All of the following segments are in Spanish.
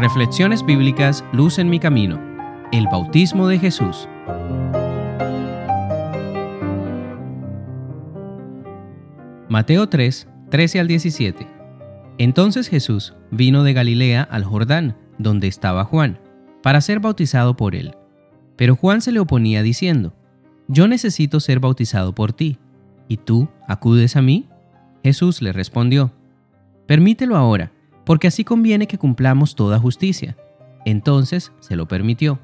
Reflexiones bíblicas Luz en mi camino. El bautismo de Jesús. Mateo 3, 13 al 17. Entonces Jesús vino de Galilea al Jordán, donde estaba Juan, para ser bautizado por él. Pero Juan se le oponía diciendo, Yo necesito ser bautizado por ti, ¿y tú acudes a mí? Jesús le respondió, Permítelo ahora, porque así conviene que cumplamos toda justicia. Entonces se lo permitió.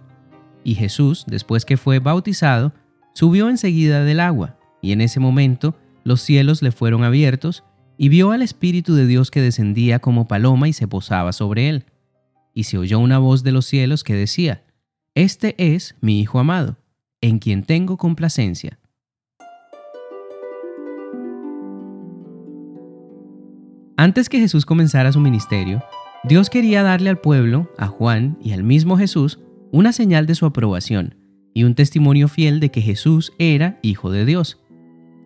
Y Jesús, después que fue bautizado, subió enseguida del agua, y en ese momento los cielos le fueron abiertos, y vio al Espíritu de Dios que descendía como paloma y se posaba sobre él. Y se oyó una voz de los cielos que decía, Este es mi Hijo amado, en quien tengo complacencia. Antes que Jesús comenzara su ministerio, Dios quería darle al pueblo, a Juan y al mismo Jesús, una señal de su aprobación y un testimonio fiel de que Jesús era Hijo de Dios.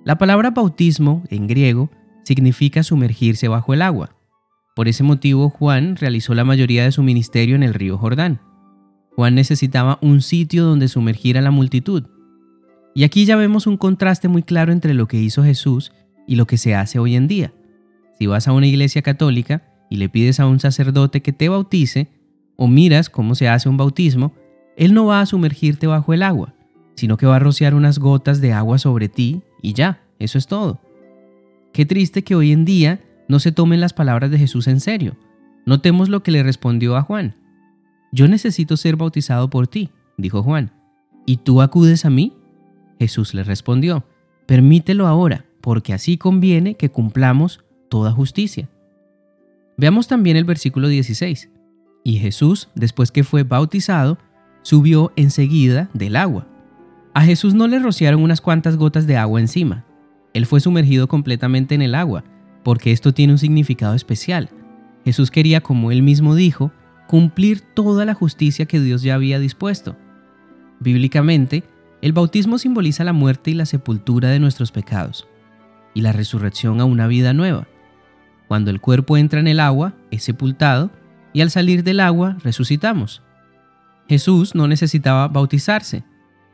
La palabra bautismo, en griego, significa sumergirse bajo el agua. Por ese motivo, Juan realizó la mayoría de su ministerio en el río Jordán. Juan necesitaba un sitio donde sumergir a la multitud. Y aquí ya vemos un contraste muy claro entre lo que hizo Jesús y lo que se hace hoy en día. Si vas a una iglesia católica y le pides a un sacerdote que te bautice, o miras cómo se hace un bautismo, él no va a sumergirte bajo el agua, sino que va a rociar unas gotas de agua sobre ti y ya, eso es todo. Qué triste que hoy en día no se tomen las palabras de Jesús en serio. Notemos lo que le respondió a Juan. Yo necesito ser bautizado por ti, dijo Juan. ¿Y tú acudes a mí? Jesús le respondió, permítelo ahora, porque así conviene que cumplamos toda justicia. Veamos también el versículo 16. Y Jesús, después que fue bautizado, subió enseguida del agua. A Jesús no le rociaron unas cuantas gotas de agua encima. Él fue sumergido completamente en el agua, porque esto tiene un significado especial. Jesús quería, como él mismo dijo, cumplir toda la justicia que Dios ya había dispuesto. Bíblicamente, el bautismo simboliza la muerte y la sepultura de nuestros pecados, y la resurrección a una vida nueva. Cuando el cuerpo entra en el agua, es sepultado y al salir del agua resucitamos. Jesús no necesitaba bautizarse,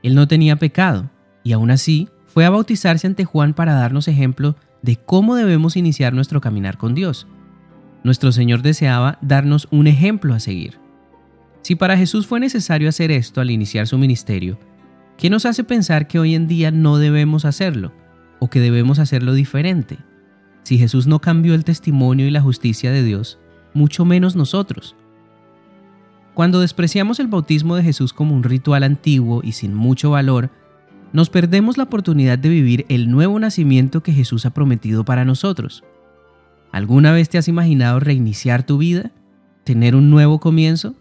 él no tenía pecado y aún así fue a bautizarse ante Juan para darnos ejemplo de cómo debemos iniciar nuestro caminar con Dios. Nuestro Señor deseaba darnos un ejemplo a seguir. Si para Jesús fue necesario hacer esto al iniciar su ministerio, ¿qué nos hace pensar que hoy en día no debemos hacerlo o que debemos hacerlo diferente? Si Jesús no cambió el testimonio y la justicia de Dios, mucho menos nosotros. Cuando despreciamos el bautismo de Jesús como un ritual antiguo y sin mucho valor, nos perdemos la oportunidad de vivir el nuevo nacimiento que Jesús ha prometido para nosotros. ¿Alguna vez te has imaginado reiniciar tu vida? ¿Tener un nuevo comienzo?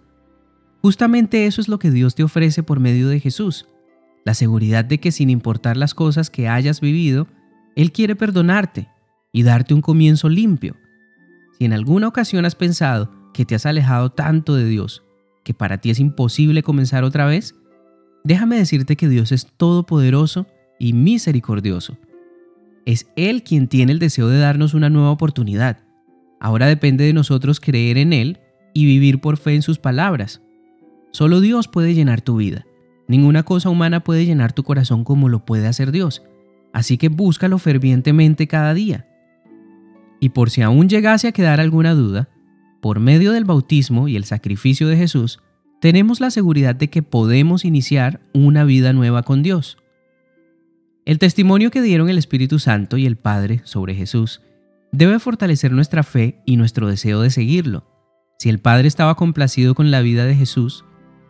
Justamente eso es lo que Dios te ofrece por medio de Jesús, la seguridad de que sin importar las cosas que hayas vivido, Él quiere perdonarte y darte un comienzo limpio. Si en alguna ocasión has pensado que te has alejado tanto de Dios, que para ti es imposible comenzar otra vez, déjame decirte que Dios es todopoderoso y misericordioso. Es Él quien tiene el deseo de darnos una nueva oportunidad. Ahora depende de nosotros creer en Él y vivir por fe en sus palabras. Solo Dios puede llenar tu vida. Ninguna cosa humana puede llenar tu corazón como lo puede hacer Dios. Así que búscalo fervientemente cada día. Y por si aún llegase a quedar alguna duda, por medio del bautismo y el sacrificio de Jesús, tenemos la seguridad de que podemos iniciar una vida nueva con Dios. El testimonio que dieron el Espíritu Santo y el Padre sobre Jesús debe fortalecer nuestra fe y nuestro deseo de seguirlo. Si el Padre estaba complacido con la vida de Jesús,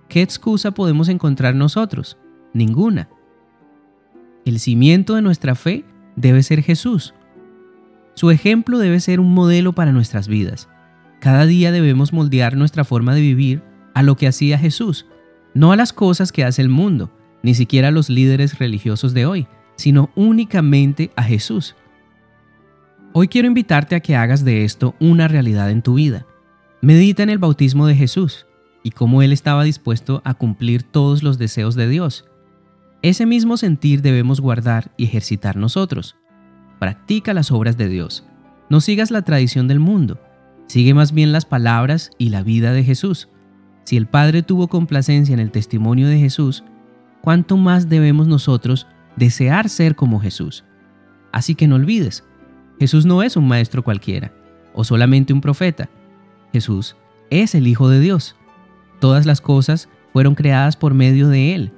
¿qué excusa podemos encontrar nosotros? Ninguna. El cimiento de nuestra fe debe ser Jesús, su ejemplo debe ser un modelo para nuestras vidas. Cada día debemos moldear nuestra forma de vivir a lo que hacía Jesús, no a las cosas que hace el mundo, ni siquiera a los líderes religiosos de hoy, sino únicamente a Jesús. Hoy quiero invitarte a que hagas de esto una realidad en tu vida. Medita en el bautismo de Jesús y cómo Él estaba dispuesto a cumplir todos los deseos de Dios. Ese mismo sentir debemos guardar y ejercitar nosotros. Practica las obras de Dios. No sigas la tradición del mundo. Sigue más bien las palabras y la vida de Jesús. Si el Padre tuvo complacencia en el testimonio de Jesús, ¿cuánto más debemos nosotros desear ser como Jesús? Así que no olvides, Jesús no es un maestro cualquiera o solamente un profeta. Jesús es el Hijo de Dios. Todas las cosas fueron creadas por medio de Él.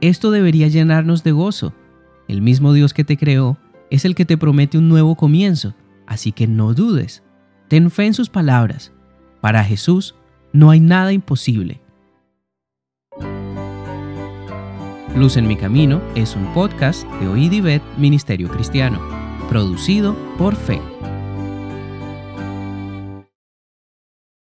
Esto debería llenarnos de gozo. El mismo Dios que te creó es el que te promete un nuevo comienzo, así que no dudes. Ten fe en sus palabras. Para Jesús no hay nada imposible. Luz en mi camino es un podcast de Oíd Ministerio Cristiano, producido por Fe.